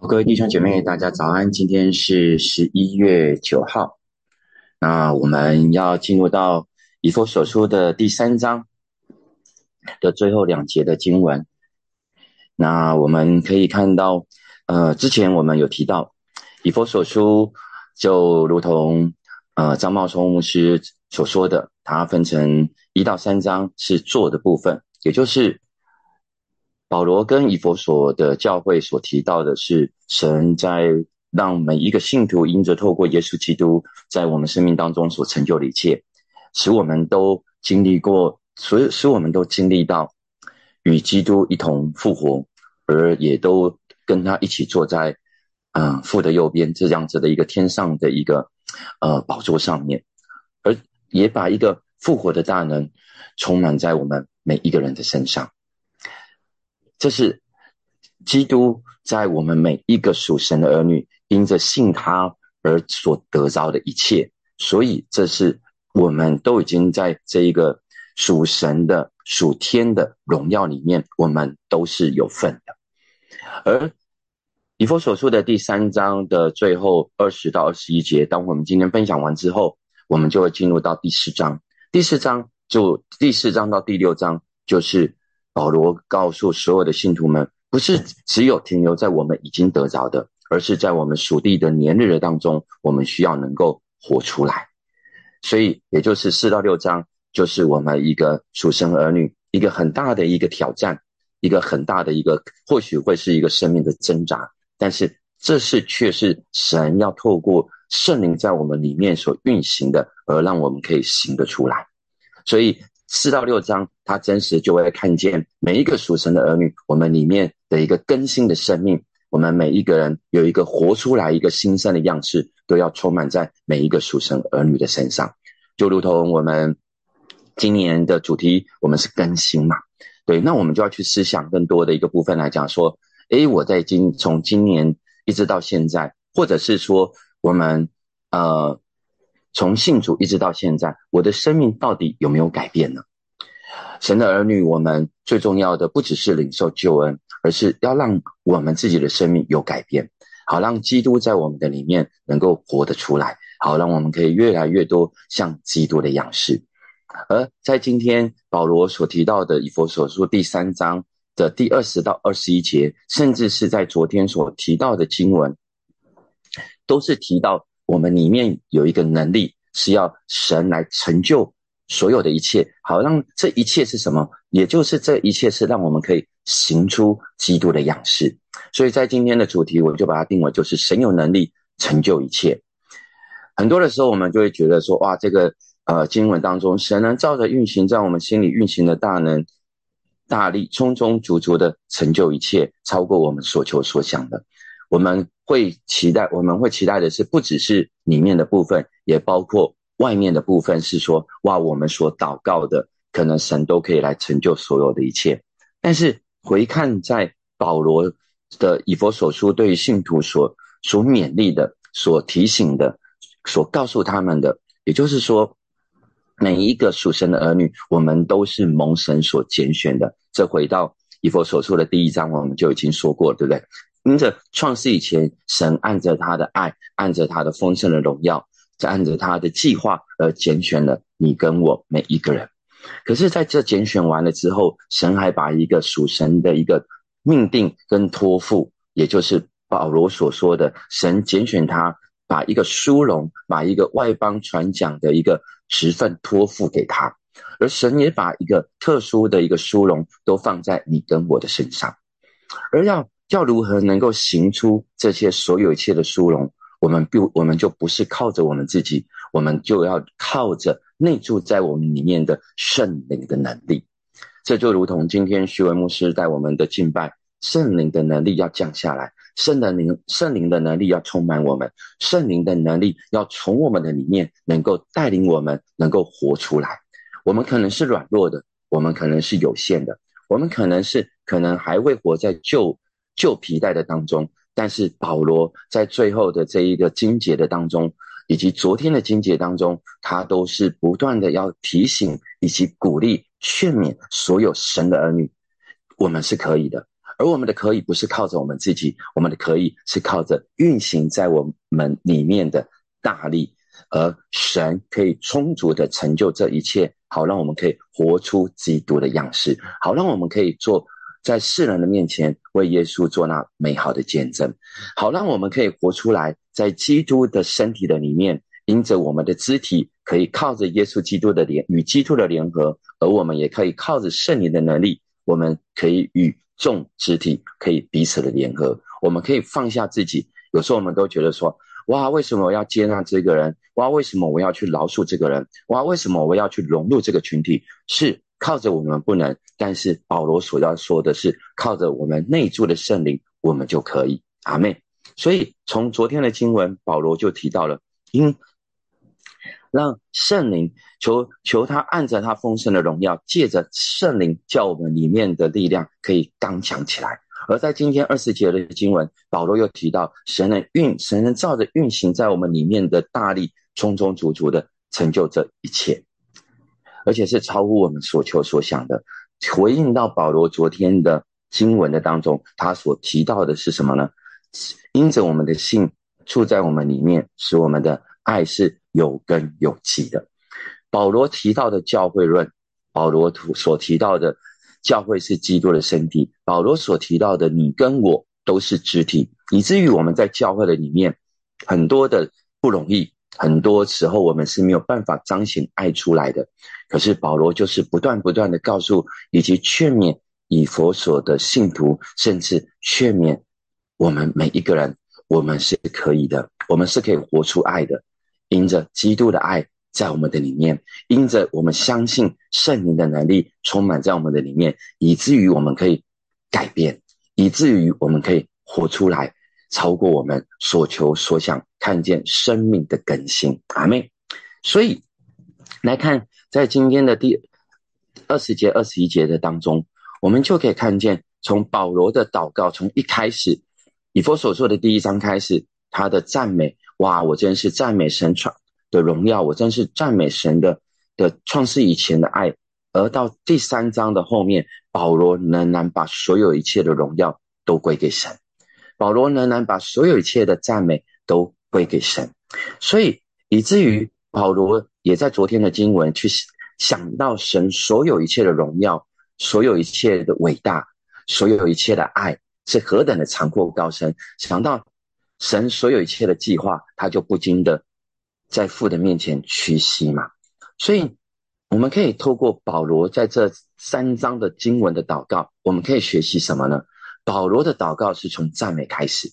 各位弟兄姐妹，大家早安！今天是十一月九号，那我们要进入到以弗所书的第三章的最后两节的经文。那我们可以看到，呃，之前我们有提到以弗所书，就如同呃张茂松牧师所说的，它分成一到三章是做的部分，也就是。保罗跟以佛所的教会所提到的是，神在让每一个信徒因着透过耶稣基督在我们生命当中所成就的一切，使我们都经历过，所以使我们都经历到与基督一同复活，而也都跟他一起坐在嗯父的右边这样子的一个天上的一个呃宝座上面，而也把一个复活的大能充满在我们每一个人的身上。这是基督在我们每一个属神的儿女因着信他而所得着的一切，所以这是我们都已经在这一个属神的属天的荣耀里面，我们都是有份的。而以弗所书的第三章的最后二十到二十一节，当我们今天分享完之后，我们就会进入到第四章。第四章就第四章到第六章就是。保罗告诉所有的信徒们，不是只有停留在我们已经得着的，而是在我们属地的年日的当中，我们需要能够活出来。所以，也就是四到六章，就是我们一个属生儿女一个很大的一个挑战，一个很大的一个，或许会是一个生命的挣扎，但是这是却是神要透过圣灵在我们里面所运行的，而让我们可以行得出来。所以。四到六章，他真实就会看见每一个属神的儿女，我们里面的一个更新的生命，我们每一个人有一个活出来一个新生的样式，都要充满在每一个属神儿女的身上。就如同我们今年的主题，我们是更新嘛？对，那我们就要去思想更多的一个部分来讲说，诶，我在今从今年一直到现在，或者是说我们呃。从信主一直到现在，我的生命到底有没有改变呢？神的儿女，我们最重要的不只是领受救恩，而是要让我们自己的生命有改变，好让基督在我们的里面能够活得出来，好让我们可以越来越多像基督的样式。而在今天保罗所提到的以佛所书第三章的第二十到二十一节，甚至是在昨天所提到的经文，都是提到。我们里面有一个能力，是要神来成就所有的一切，好让这一切是什么？也就是这一切是让我们可以行出基督的样式。所以在今天的主题，我就把它定为就是神有能力成就一切。很多的时候，我们就会觉得说，哇，这个呃经文当中，神能照着运行在我们心里运行的大能、大力，充充足足的成就一切，超过我们所求所想的。我们会期待，我们会期待的是，不只是里面的部分，也包括外面的部分。是说，哇，我们所祷告的，可能神都可以来成就所有的一切。但是回看在保罗的以佛所书，对于信徒所所勉励的、所提醒的、所告诉他们的，也就是说，每一个属神的儿女，我们都是蒙神所拣选的。这回到以佛所书的第一章，我们就已经说过，对不对？因着创世以前，神按着他的爱，按着他的丰盛的荣耀，在按着他的计划而拣选了你跟我每一个人。可是，在这拣选完了之后，神还把一个属神的一个命定跟托付，也就是保罗所说的，神拣选他，把一个殊荣，把一个外邦传讲的一个职分托付给他，而神也把一个特殊的一个殊荣都放在你跟我的身上，而要。要如何能够行出这些所有一切的殊荣？我们不，我们就不是靠着我们自己，我们就要靠着内住在我们里面的圣灵的能力。这就如同今天徐文牧师带我们的敬拜，圣灵的能力要降下来，圣的灵，圣灵的能力要充满我们，圣灵的能力要从我们的里面能够带领我们，能够活出来。我们可能是软弱的，我们可能是有限的，我们可能是可能还会活在旧。旧皮带的当中，但是保罗在最后的这一个经节的当中，以及昨天的经节当中，他都是不断的要提醒以及鼓励、劝勉所有神的儿女，我们是可以的，而我们的可以不是靠着我们自己，我们的可以是靠着运行在我们里面的大力，而神可以充足的成就这一切，好让我们可以活出基督的样式，好让我们可以做在世人的面前为耶稣做那美好的见证，好让我们可以活出来，在基督的身体的里面，因着我们的肢体可以靠着耶稣基督的联与基督的联合，而我们也可以靠着圣灵的能力，我们可以与。众肢体可以彼此的联合，我们可以放下自己。有时候我们都觉得说：哇，为什么我要接纳这个人？哇，为什么我要去饶恕这个人？哇，为什么我要去融入这个群体？是靠着我们不能，但是保罗所要说的是，靠着我们内住的圣灵，我们就可以。阿妹，所以从昨天的经文，保罗就提到了，因。让圣灵求求他按着他丰盛的荣耀，借着圣灵叫我们里面的力量可以刚强起来。而在今天二十节的经文，保罗又提到神能运神能照着运行在我们里面的大力，充充足足的成就这一切，而且是超乎我们所求所想的。回应到保罗昨天的经文的当中，他所提到的是什么呢？因着我们的信住在我们里面，使我们的爱是。有根有基的，保罗提到的教会论，保罗所提到的教会是基督的身体，保罗所提到的你跟我都是肢体，以至于我们在教会的里面很多的不容易，很多时候我们是没有办法彰显爱出来的。可是保罗就是不断不断的告诉以及劝勉以佛所的信徒，甚至劝勉我们每一个人，我们是可以的，我们是可以活出爱的。因着基督的爱在我们的里面，因着我们相信圣灵的能力充满在我们的里面，以至于我们可以改变，以至于我们可以活出来，超过我们所求所想，看见生命的更新。阿妹，所以来看在今天的第二十节、二十一节的当中，我们就可以看见，从保罗的祷告，从一开始以佛所说的第一章开始，他的赞美。哇！我真是赞美神创的荣耀，我真是赞美神的的创世以前的爱。而到第三章的后面，保罗仍然把所有一切的荣耀都归给神，保罗仍然把所有一切的赞美都归给神。所以以至于保罗也在昨天的经文去想到神所有一切的荣耀，所有一切的伟大，所有一切的爱是何等的长阔高深，想到。神所有一切的计划，他就不禁的在父的面前屈膝嘛。所以我们可以透过保罗在这三章的经文的祷告，我们可以学习什么呢？保罗的祷告是从赞美开始，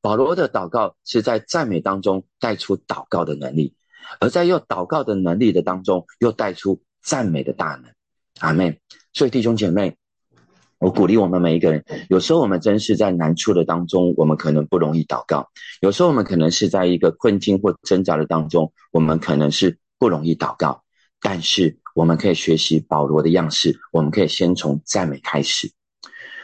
保罗的祷告是在赞美当中带出祷告的能力，而在用祷告的能力的当中，又带出赞美的大能。阿妹，所以弟兄姐妹。我鼓励我们每一个人，有时候我们真是在难处的当中，我们可能不容易祷告；有时候我们可能是在一个困境或挣扎的当中，我们可能是不容易祷告。但是我们可以学习保罗的样式，我们可以先从赞美开始。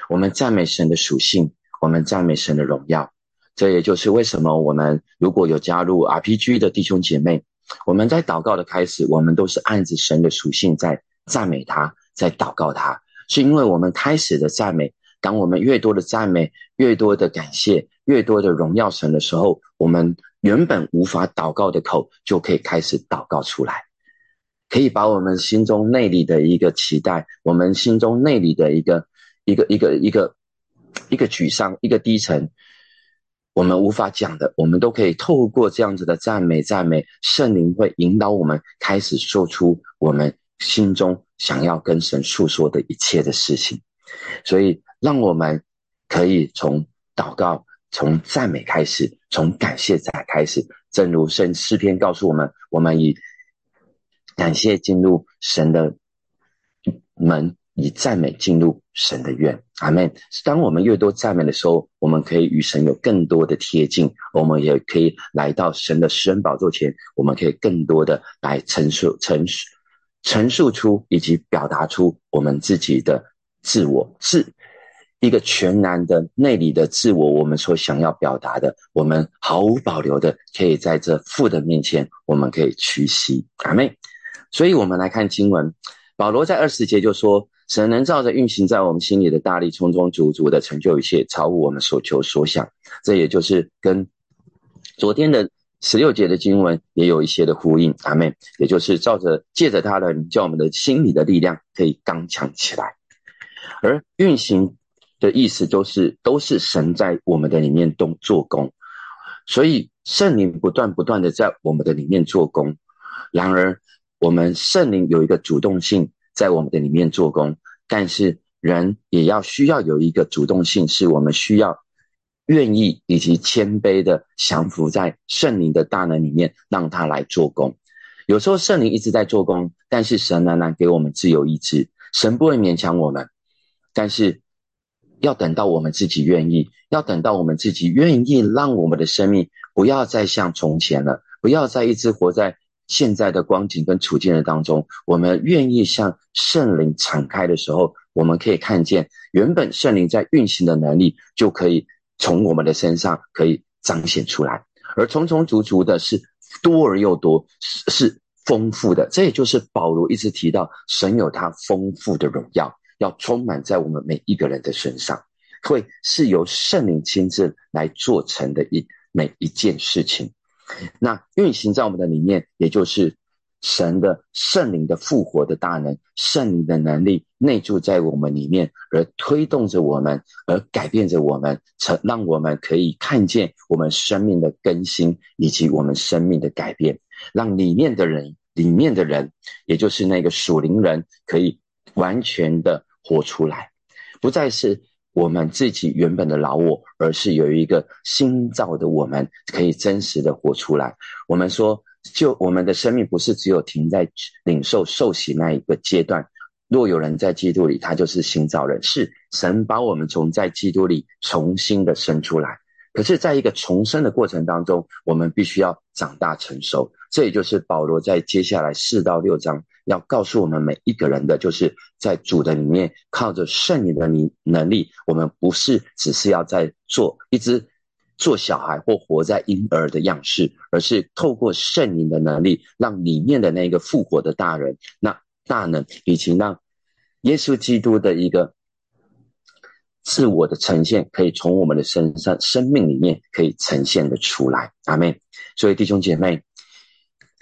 我们赞美神的属性，我们赞美神的荣耀。这也就是为什么我们如果有加入 RPG 的弟兄姐妹，我们在祷告的开始，我们都是按着神的属性在赞美他，在祷告他。是因为我们开始的赞美，当我们越多的赞美，越多的感谢，越多的荣耀神的时候，我们原本无法祷告的口就可以开始祷告出来，可以把我们心中内里的一个期待，我们心中内里的一个一个一个一个一个沮丧，一个低沉，我们无法讲的，我们都可以透过这样子的赞美，赞美圣灵会引导我们开始说出我们。心中想要跟神诉说的一切的事情，所以让我们可以从祷告、从赞美开始，从感谢再开始。正如圣诗篇告诉我们，我们以感谢进入神的门，以赞美进入神的院。阿门。当我们越多赞美的时候，我们可以与神有更多的贴近，我们也可以来到神的施恩宝座前，我们可以更多的来陈述、陈述。陈述出以及表达出我们自己的自我，是一个全然的内里的自我。我们所想要表达的，我们毫无保留的可以在这父的面前，我们可以屈膝。阿妹，所以我们来看经文，保罗在二十节就说：“神能照着运行在我们心里的大力，充充足足的成就一切，超乎我们所求所想。这也就是跟昨天的十六节的经文也有一些的呼应。阿妹，也就是照着借着他的，叫我们的心里的力量可以刚强起来。而运行的意思都是都是神在我们的里面动做工，所以圣灵不断不断的在我们的里面做工。然而，我们圣灵有一个主动性。在我们的里面做工，但是人也要需要有一个主动性，是我们需要愿意以及谦卑的降服在圣灵的大能里面，让他来做工。有时候圣灵一直在做工，但是神仍然给我们自由意志，神不会勉强我们，但是要等到我们自己愿意，要等到我们自己愿意，让我们的生命不要再像从前了，不要再一直活在。现在的光景跟处境的当中，我们愿意向圣灵敞开的时候，我们可以看见原本圣灵在运行的能力，就可以从我们的身上可以彰显出来，而重重足足的是多而又多，是是丰富的。这也就是保罗一直提到，神有他丰富的荣耀，要充满在我们每一个人的身上，会是由圣灵亲自来做成的一每一件事情。那运行在我们的里面，也就是神的圣灵的复活的大能，圣灵的能力内住在我们里面，而推动着我们，而改变着我们，成让我们可以看见我们生命的更新，以及我们生命的改变，让里面的人，里面的人，也就是那个属灵人，可以完全的活出来，不再是。我们自己原本的老我，而是有一个新造的我们，可以真实的活出来。我们说，就我们的生命不是只有停在领受受洗那一个阶段。若有人在基督里，他就是新造人，是神把我们从在基督里重新的生出来。可是，在一个重生的过程当中，我们必须要长大成熟。这也就是保罗在接下来四到六章要告诉我们每一个人的，就是在主的里面靠着圣灵的能能力，我们不是只是要在做一只做小孩或活在婴儿的样式，而是透过圣灵的能力，让里面的那个复活的大人，那大能，以及让耶稣基督的一个。自我的呈现可以从我们的身上、生命里面可以呈现的出来，阿妹。所以弟兄姐妹，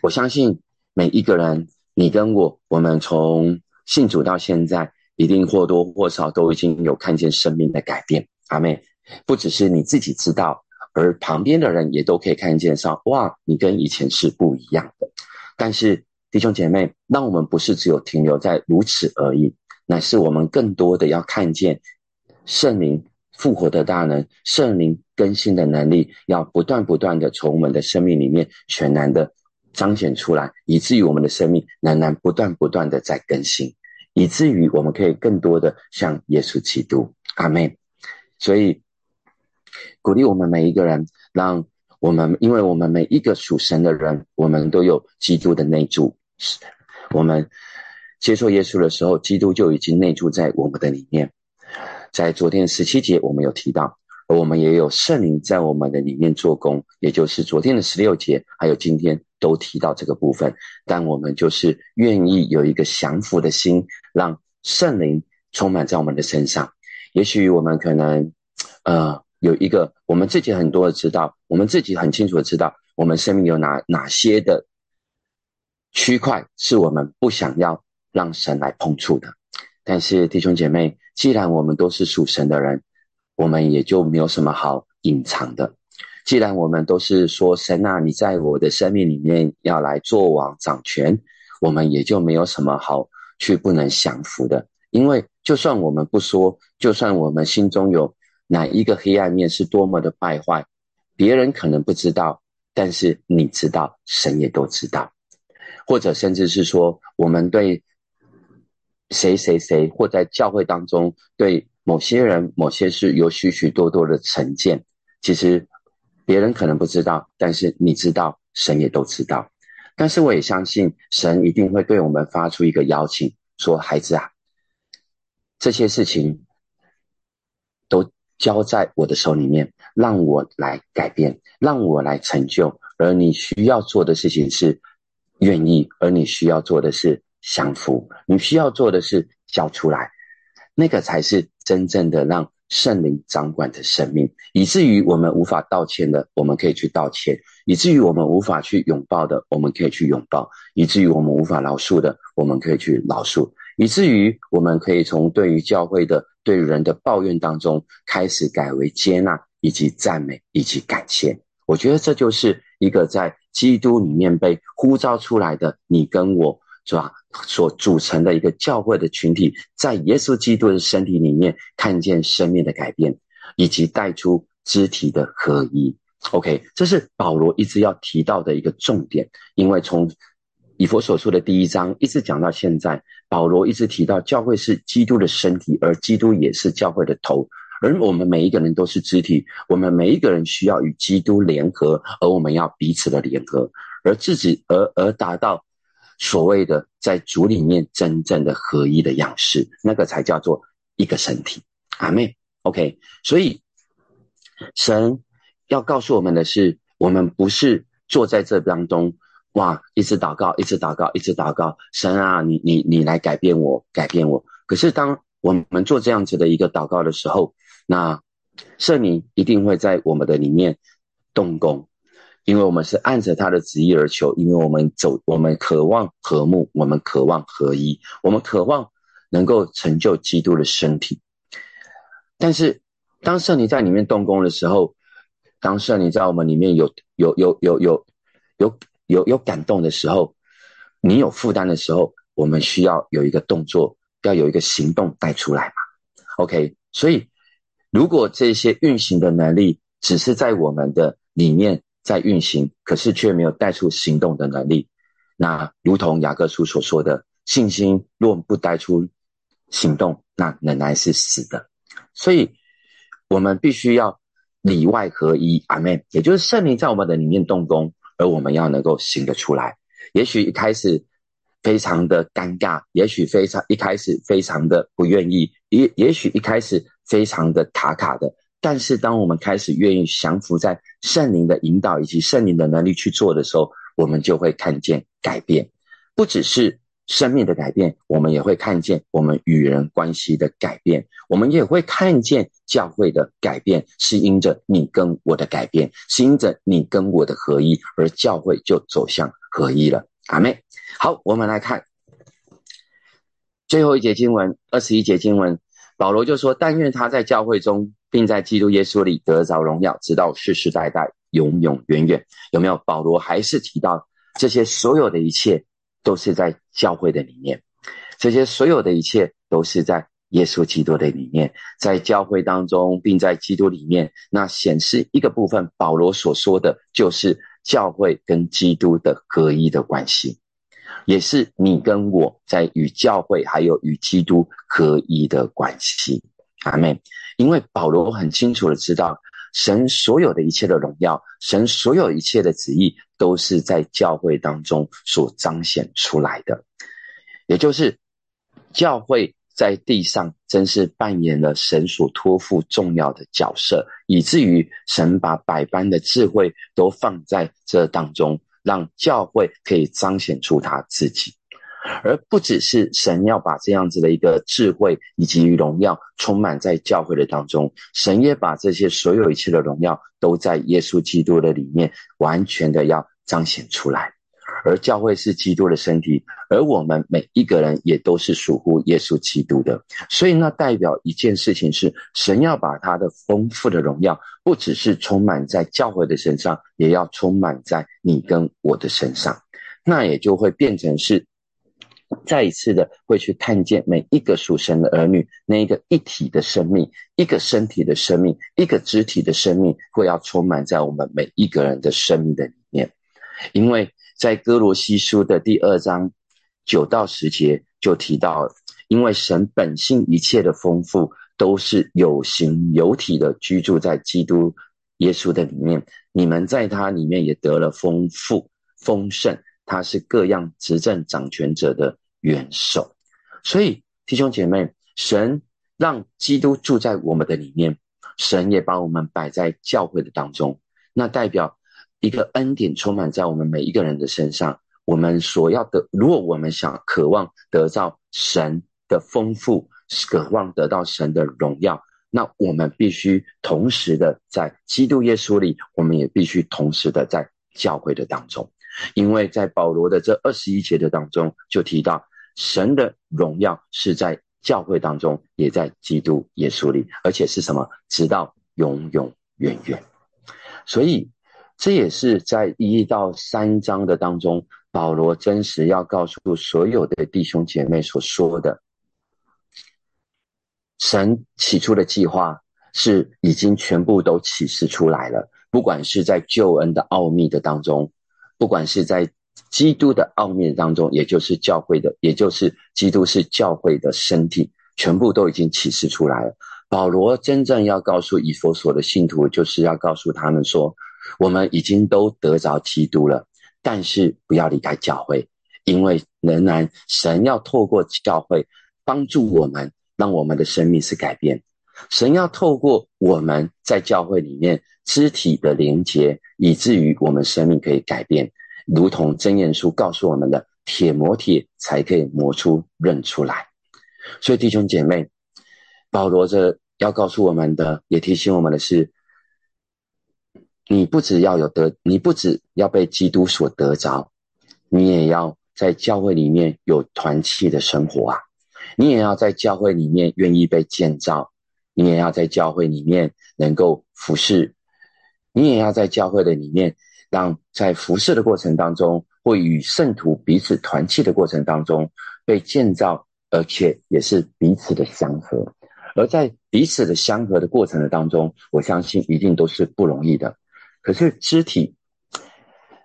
我相信每一个人，你跟我，我们从信主到现在，一定或多或少都已经有看见生命的改变，阿妹。不只是你自己知道，而旁边的人也都可以看见上，哇，你跟以前是不一样的。但是弟兄姐妹，让我们不是只有停留在如此而已，乃是我们更多的要看见。圣灵复活的大能，圣灵更新的能力，要不断不断的从我们的生命里面全然的彰显出来，以至于我们的生命仍然不断不断的在更新，以至于我们可以更多的像耶稣基督。阿妹，所以鼓励我们每一个人，让我们，因为我们每一个属神的人，我们都有基督的内住。我们接受耶稣的时候，基督就已经内住在我们的里面。在昨天十七节，我们有提到，而我们也有圣灵在我们的里面做工，也就是昨天的十六节，还有今天都提到这个部分。但我们就是愿意有一个降服的心，让圣灵充满在我们的身上。也许我们可能，呃，有一个我们自己很多的知道，我们自己很清楚的知道，我们生命有哪哪些的区块是我们不想要让神来碰触的。但是弟兄姐妹。既然我们都是属神的人，我们也就没有什么好隐藏的。既然我们都是说神啊，你在我的生命里面要来做王掌权，我们也就没有什么好去不能降服的。因为就算我们不说，就算我们心中有哪一个黑暗面是多么的败坏，别人可能不知道，但是你知道，神也都知道。或者甚至是说，我们对。谁谁谁，或在教会当中对某些人、某些事有许许多多的成见，其实别人可能不知道，但是你知道，神也都知道。但是我也相信，神一定会对我们发出一个邀请，说：“孩子啊，这些事情都交在我的手里面，让我来改变，让我来成就。而你需要做的事情是愿意，而你需要做的是。”降服，你需要做的是交出来，那个才是真正的让圣灵掌管的生命，以至于我们无法道歉的，我们可以去道歉；以至于我们无法去拥抱的，我们可以去拥抱；以至于我们无法饶恕的，我们可以去饶恕；以至于我们可以从对于教会的、对人的抱怨当中，开始改为接纳，以及赞美，以及感谢。我觉得这就是一个在基督里面被呼召出来的你跟我。是吧？所组成的一个教会的群体，在耶稣基督的身体里面看见生命的改变，以及带出肢体的合一。OK，这是保罗一直要提到的一个重点。因为从以佛所说的第一章一直讲到现在，保罗一直提到教会是基督的身体，而基督也是教会的头，而我们每一个人都是肢体，我们每一个人需要与基督联合，而我们要彼此的联合，而自己而而达到。所谓的在主里面真正的合一的样式，那个才叫做一个身体。阿妹，OK。所以神要告诉我们的是，我们不是坐在这当中，哇，一直祷告，一直祷告，一直祷告。神啊，你你你来改变我，改变我。可是当我们做这样子的一个祷告的时候，那圣灵一定会在我们的里面动工。因为我们是按着他的旨意而求，因为我们走，我们渴望和睦，我们渴望合一，我们渴望能够成就基督的身体。但是，当圣灵在里面动工的时候，当圣灵在我们里面有有有有有有有有感动的时候，你有负担的时候，我们需要有一个动作，要有一个行动带出来嘛？OK，所以如果这些运行的能力只是在我们的里面。在运行，可是却没有带出行动的能力。那如同雅各书所说的，信心若不带出行动，那仍然是死的。所以，我们必须要里外合一，阿门。也就是圣灵在我们的里面动工，而我们要能够行得出来。也许一开始非常的尴尬，也许非常一开始非常的不愿意，也也许一开始非常的卡卡的。但是，当我们开始愿意降服在圣灵的引导以及圣灵的能力去做的时候，我们就会看见改变，不只是生命的改变，我们也会看见我们与人关系的改变，我们也会看见教会的改变，是因着你跟我的改变，是因着你跟我的合一，而教会就走向合一了。阿妹，好，我们来看最后一节经文，二十一节经文，保罗就说：“但愿他在教会中。”并在基督耶稣里得着荣耀，直到世世代代，永永远远。有没有？保罗还是提到这些所有的一切都是在教会的里面，这些所有的一切都是在耶稣基督的里面，在教会当中，并在基督里面。那显示一个部分，保罗所说的就是教会跟基督的合一的关系，也是你跟我在与教会还有与基督合一的关系。阿妹。因为保罗很清楚的知道，神所有的一切的荣耀，神所有一切的旨意，都是在教会当中所彰显出来的。也就是教会在地上真是扮演了神所托付重要的角色，以至于神把百般的智慧都放在这当中，让教会可以彰显出他自己。而不只是神要把这样子的一个智慧以及荣耀充满在教会的当中，神也把这些所有一切的荣耀都在耶稣基督的里面完全的要彰显出来。而教会是基督的身体，而我们每一个人也都是属乎耶稣基督的，所以那代表一件事情是，神要把他的丰富的荣耀，不只是充满在教会的身上，也要充满在你跟我的身上，那也就会变成是。再一次的会去看见每一个属神的儿女，那一个一体的生命，一个身体的生命，一个肢体的生命，会要充满在我们每一个人的生命的里面。因为在哥罗西书的第二章九到十节就提到，因为神本性一切的丰富，都是有形有体的居住在基督耶稣的里面，你们在他里面也得了丰富丰盛。他是各样执政掌权者的元首，所以弟兄姐妹，神让基督住在我们的里面，神也把我们摆在教会的当中，那代表一个恩典充满在我们每一个人的身上。我们所要的，如果我们想渴望得到神的丰富，渴望得到神的荣耀，那我们必须同时的在基督耶稣里，我们也必须同时的在教会的当中，因为在保罗的这二十一节的当中就提到，神的荣耀是在教会当中，也在基督耶稣里，而且是什么？直到永永远远。所以这也是在一到三章的当中。保罗真实要告诉所有的弟兄姐妹所说的，神起初的计划是已经全部都启示出来了。不管是在救恩的奥秘的当中，不管是在基督的奥秘当中，也就是教会的，也就是基督是教会的身体，全部都已经启示出来了。保罗真正要告诉以佛所的信徒，就是要告诉他们说，我们已经都得着基督了。但是不要离开教会，因为仍然神要透过教会帮助我们，让我们的生命是改变。神要透过我们在教会里面肢体的连接，以至于我们生命可以改变，如同真言书告诉我们的：铁磨铁才可以磨出刃出来。所以弟兄姐妹，保罗这要告诉我们的，也提醒我们的是。你不只要有得，你不只要被基督所得着，你也要在教会里面有团契的生活啊！你也要在教会里面愿意被建造，你也要在教会里面能够服侍，你也要在教会的里面，让在服侍的过程当中，会与圣徒彼此团契的过程当中被建造，而且也是彼此的相合。而在彼此的相合的过程的当中，我相信一定都是不容易的。可是肢体，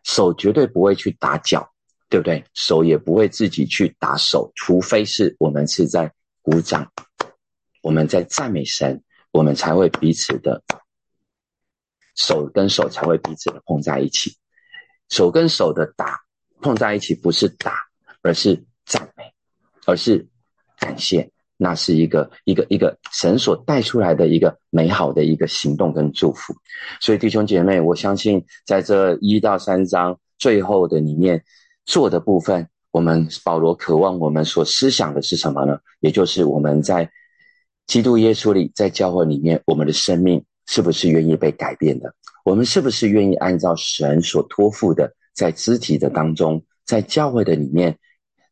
手绝对不会去打脚，对不对？手也不会自己去打手，除非是我们是在鼓掌，我们在赞美神，我们才会彼此的手跟手才会彼此的碰在一起。手跟手的打碰在一起，不是打，而是赞美，而是感谢。那是一个一个一个神所带出来的一个美好的一个行动跟祝福，所以弟兄姐妹，我相信在这一到三章最后的里面做的部分，我们保罗渴望我们所思想的是什么呢？也就是我们在基督耶稣里，在教会里面，我们的生命是不是愿意被改变的？我们是不是愿意按照神所托付的，在肢体的当中，在教会的里面？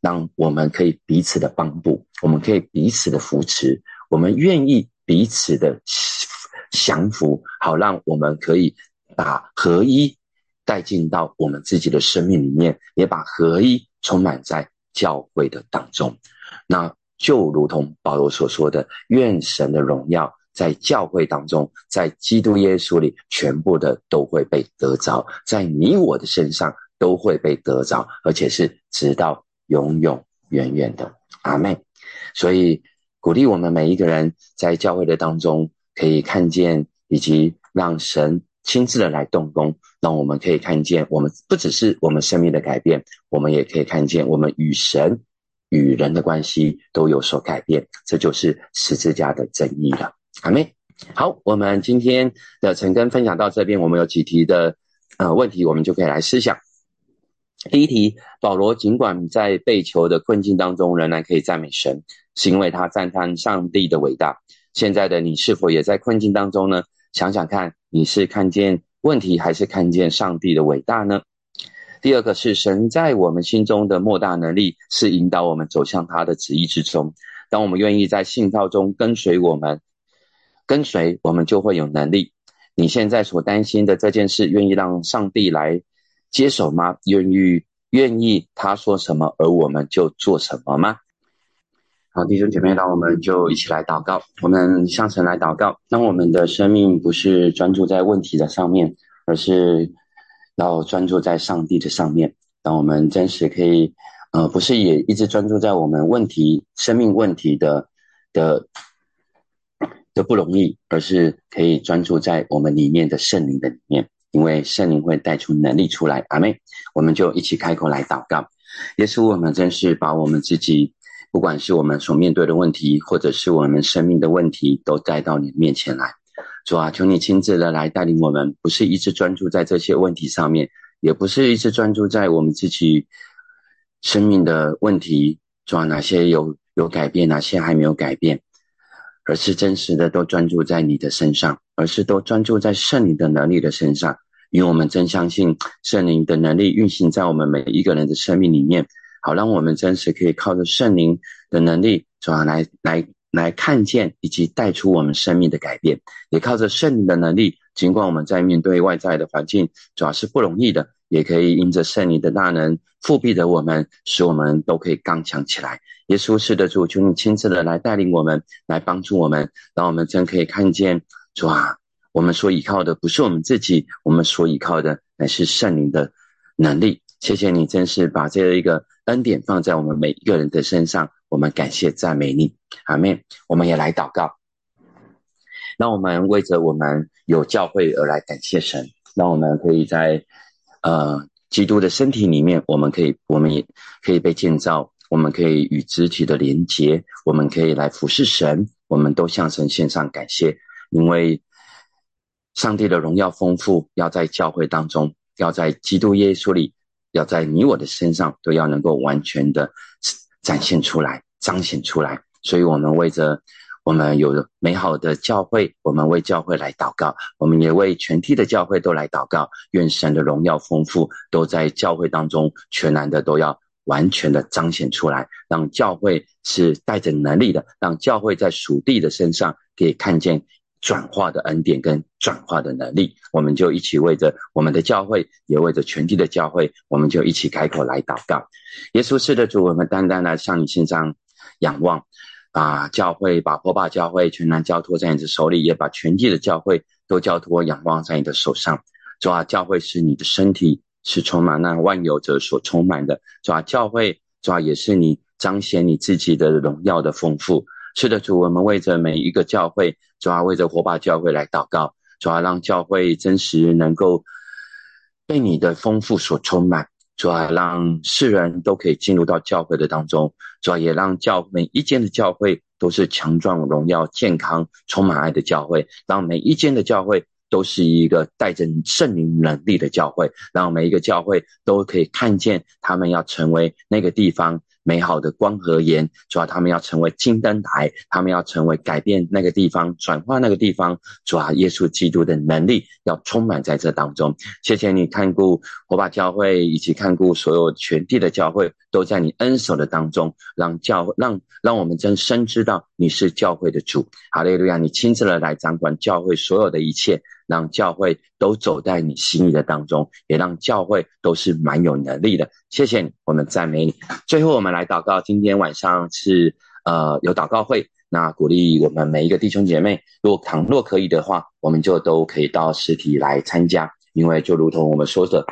让我们可以彼此的帮助，我们可以彼此的扶持，我们愿意彼此的降服，好让我们可以把合一带进到我们自己的生命里面，也把合一充满在教会的当中。那就如同保罗所说的：“愿神的荣耀在教会当中，在基督耶稣里，全部的都会被得着，在你我的身上都会被得着，而且是直到。”永永远远的阿妹，所以鼓励我们每一个人在教会的当中，可以看见以及让神亲自的来动工，让我们可以看见，我们不只是我们生命的改变，我们也可以看见我们与神与人的关系都有所改变，这就是十字架的真义了。阿妹，好，我们今天的陈根分享到这边，我们有几题的呃问题，我们就可以来思想。第一题，保罗尽管在被囚的困境当中，仍然可以赞美神，是因为他赞叹上帝的伟大。现在的你是否也在困境当中呢？想想看，你是看见问题，还是看见上帝的伟大呢？第二个是神在我们心中的莫大能力，是引导我们走向他的旨意之中。当我们愿意在信道中跟随我们，跟随我们就会有能力。你现在所担心的这件事，愿意让上帝来。接手吗？愿意愿意他说什么，而我们就做什么吗？好，弟兄姐妹，那我们就一起来祷告。我们向神来祷告，让我们的生命不是专注在问题的上面，而是要专注在上帝的上面。让我们真实可以，呃，不是也一直专注在我们问题、生命问题的的的不容易，而是可以专注在我们里面的圣灵的里面。因为圣灵会带出能力出来，阿妹，我们就一起开口来祷告。耶稣，我们真是把我们自己，不管是我们所面对的问题，或者是我们生命的问题，都带到你面前来。主啊，求你亲自的来带领我们，不是一直专注在这些问题上面，也不是一直专注在我们自己生命的问题。主啊，哪些有？有改变，哪些还没有改变，而是真实的都专注在你的身上，而是都专注在圣灵的能力的身上。因为我们真相信圣灵的能力运行在我们每一个人的生命里面，好让我们真实可以靠着圣灵的能力，主要来来来看见以及带出我们生命的改变，也靠着圣灵的能力，尽管我们在面对外在的环境主要是不容易的，也可以因着圣灵的大能复辟的我们，使我们都可以刚强起来。耶稣是的主，求你亲自的来带领我们，来帮助我们，让我们真可以看见主啊。我们所依靠的不是我们自己，我们所依靠的乃是圣灵的能力。谢谢你，真是把这一个恩典放在我们每一个人的身上。我们感谢赞美你，阿门。我们也来祷告，让我们为着我们有教会而来感谢神。让我们可以在呃基督的身体里面，我们可以，我们也可以被建造，我们可以与肢体的连结，我们可以来服侍神。我们都向神献上感谢，因为。上帝的荣耀丰富，要在教会当中，要在基督耶稣里，要在你我的身上，都要能够完全的展现出来、彰显出来。所以，我们为着我们有美好的教会，我们为教会来祷告，我们也为全体的教会都来祷告。愿神的荣耀丰富，都在教会当中全然的都要完全的彰显出来，让教会是带着能力的，让教会在属地的身上可以看见。转化的恩典跟转化的能力，我们就一起为着我们的教会，也为着全体的教会，我们就一起开口来祷告。耶稣是的主，我们单单的向你献上仰望，把教会，把火把教会全然交托在你的手里，也把全地的教会都交托仰望在你的手上。主啊，教会是你的身体，是充满那万有者所充满的。主啊，教会主啊也是你彰显你自己的荣耀的丰富。是的，主，我们为着每一个教会，主要为着火把教会来祷告，主要让教会真实能够被你的丰富所充满，主要让世人都可以进入到教会的当中，主要也让教每一间的教会都是强壮、荣耀、健康、充满爱的教会，让每一间的教会都是一个带着圣灵能力的教会，让每一个教会都可以看见他们要成为那个地方。美好的光和盐，主要他们要成为金灯台，他们要成为改变那个地方、转化那个地方，主要耶稣基督的能力要充满在这当中。谢谢你看顾火把教会，以及看顾所有全地的教会，都在你恩手的当中，让教让让我们真深知道你是教会的主。哈利路亚！你亲自的来掌管教会所有的一切。让教会都走在你心意的当中，也让教会都是蛮有能力的。谢谢你，我们赞美你。最后，我们来祷告。今天晚上是呃有祷告会，那鼓励我们每一个弟兄姐妹，如果倘若可以的话，我们就都可以到实体来参加，因为就如同我们说的。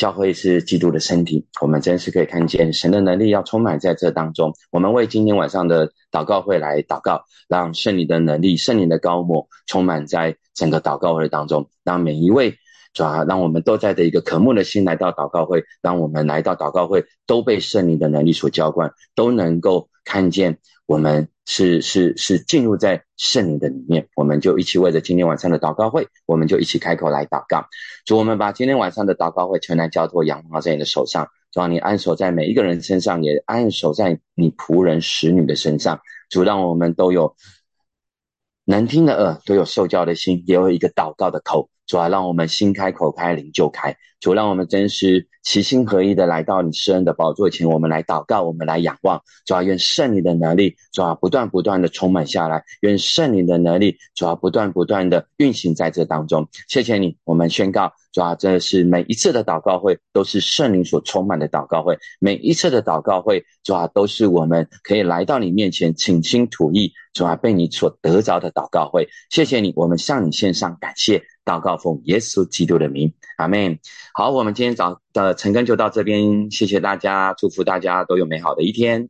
教会是基督的身体，我们真是可以看见神的能力要充满在这当中。我们为今天晚上的祷告会来祷告，让圣灵的能力、圣灵的高抹充满在整个祷告会当中，让每一位主要让我们都在的一个渴慕的心来到祷告会，让我们来到祷告会都被圣灵的能力所浇灌，都能够看见我们。是是是，进入在圣灵的里面，我们就一起为着今天晚上的祷告会，我们就一起开口来祷告。主，我们把今天晚上的祷告会全然交托、仰望在你的手上，主，你安守在每一个人身上，也安守在你仆人、使女的身上。主，让我们都有能听的耳，都有受教的心，也有一个祷告的口。主啊，让我们心开口开，灵就开。主，让我们真实齐心合一的来到你施恩的宝座前，我们来祷告，我们来仰望。主啊，愿圣灵的能力，主啊，不断不断的充满下来。愿圣灵的能力，主啊，不断不断的运行在这当中。谢谢你，我们宣告。主啊，这是每一次的祷告会都是圣灵所充满的祷告会，每一次的祷告会，主啊，都是我们可以来到你面前倾心吐意，主啊，被你所得着的祷告会。谢谢你，我们向你献上感谢，祷告奉耶稣基督的名，阿门。好，我们今天早的晨更就到这边，谢谢大家，祝福大家都有美好的一天。